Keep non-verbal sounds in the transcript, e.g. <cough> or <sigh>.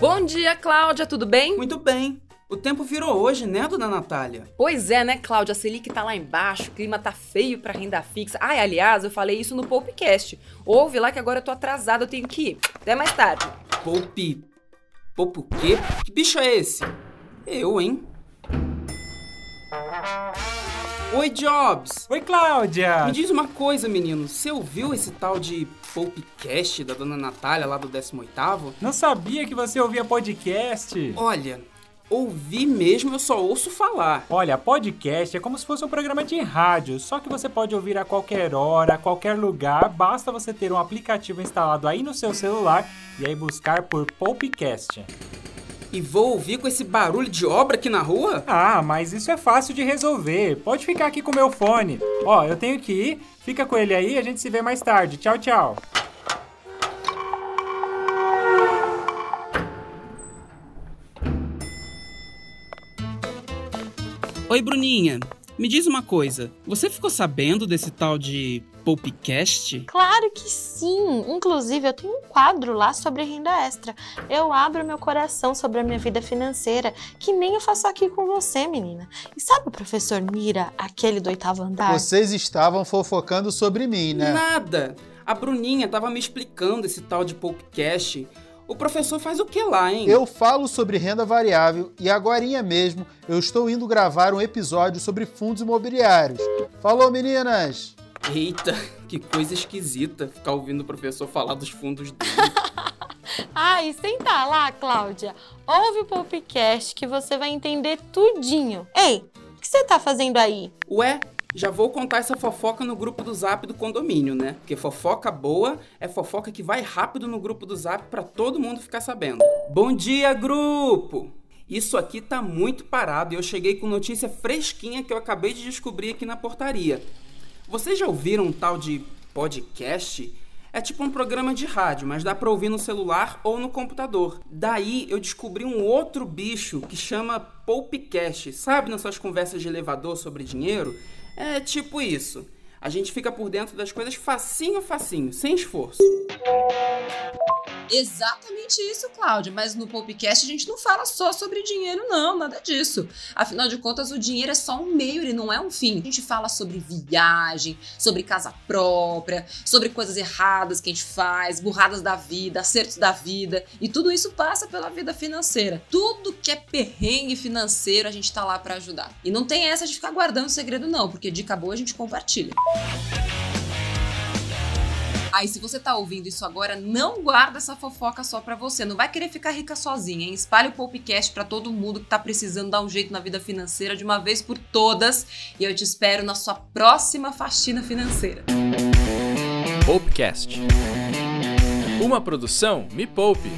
Bom dia, Cláudia, tudo bem? Muito bem. O tempo virou hoje, né, dona Natália? Pois é, né, Cláudia? A Selic tá lá embaixo, o clima tá feio pra renda fixa. Ai, aliás, eu falei isso no Popcast. Ouve lá que agora eu tô atrasada, eu tenho que ir. Até mais tarde. Poupe. Poupe o quê? Que bicho é esse? Eu, hein? Oi, Jobs! Oi, Cláudia! Me diz uma coisa, menino. Você ouviu esse tal de Popcast da dona Natália lá do 18º? Não sabia que você ouvia podcast. Olha, ouvir mesmo eu só ouço falar. Olha, podcast é como se fosse um programa de rádio, só que você pode ouvir a qualquer hora, a qualquer lugar, basta você ter um aplicativo instalado aí no seu celular e aí buscar por Popcast. E vou ouvir com esse barulho de obra aqui na rua? Ah, mas isso é fácil de resolver. Pode ficar aqui com o meu fone. Ó, eu tenho que ir, fica com ele aí, a gente se vê mais tarde. Tchau, tchau. Oi, Bruninha. Me diz uma coisa. Você ficou sabendo desse tal de Popcast? Claro que sim! Inclusive, eu tenho um quadro lá sobre renda extra. Eu abro meu coração sobre a minha vida financeira, que nem eu faço aqui com você, menina. E sabe o professor Mira, aquele do oitavo andar? Vocês estavam fofocando sobre mim, né? Nada! A Bruninha tava me explicando esse tal de Popcast. O professor faz o que lá, hein? Eu falo sobre renda variável e agorinha mesmo eu estou indo gravar um episódio sobre fundos imobiliários. Falou, meninas! Eita, <laughs> que coisa esquisita ficar ouvindo o professor falar dos fundos dele. <laughs> Ai, senta lá, Cláudia. Ouve o podcast que você vai entender tudinho. Ei, o que você tá fazendo aí? Ué, já vou contar essa fofoca no grupo do Zap do condomínio, né? Porque fofoca boa é fofoca que vai rápido no grupo do Zap para todo mundo ficar sabendo. Bom dia, grupo! Isso aqui tá muito parado e eu cheguei com notícia fresquinha que eu acabei de descobrir aqui na portaria. Vocês já ouviram um tal de podcast? É tipo um programa de rádio, mas dá pra ouvir no celular ou no computador. Daí eu descobri um outro bicho que chama Popcast. Sabe nas suas conversas de elevador sobre dinheiro? É tipo isso. A gente fica por dentro das coisas facinho, facinho, sem esforço. Exatamente isso, Cláudia. Mas no podcast a gente não fala só sobre dinheiro, não, nada disso. Afinal de contas, o dinheiro é só um meio, ele não é um fim. A gente fala sobre viagem, sobre casa própria, sobre coisas erradas que a gente faz, burradas da vida, acertos da vida. E tudo isso passa pela vida financeira. Tudo que é perrengue financeiro, a gente tá lá para ajudar. E não tem essa de ficar guardando segredo, não, porque dica boa a gente compartilha. Aí, se você tá ouvindo isso agora, não guarda essa fofoca só pra você. Não vai querer ficar rica sozinha, hein? Espalhe o podcast pra todo mundo que tá precisando dar um jeito na vida financeira de uma vez por todas. E eu te espero na sua próxima faxina financeira. Popcast. Uma produção Me Poupe.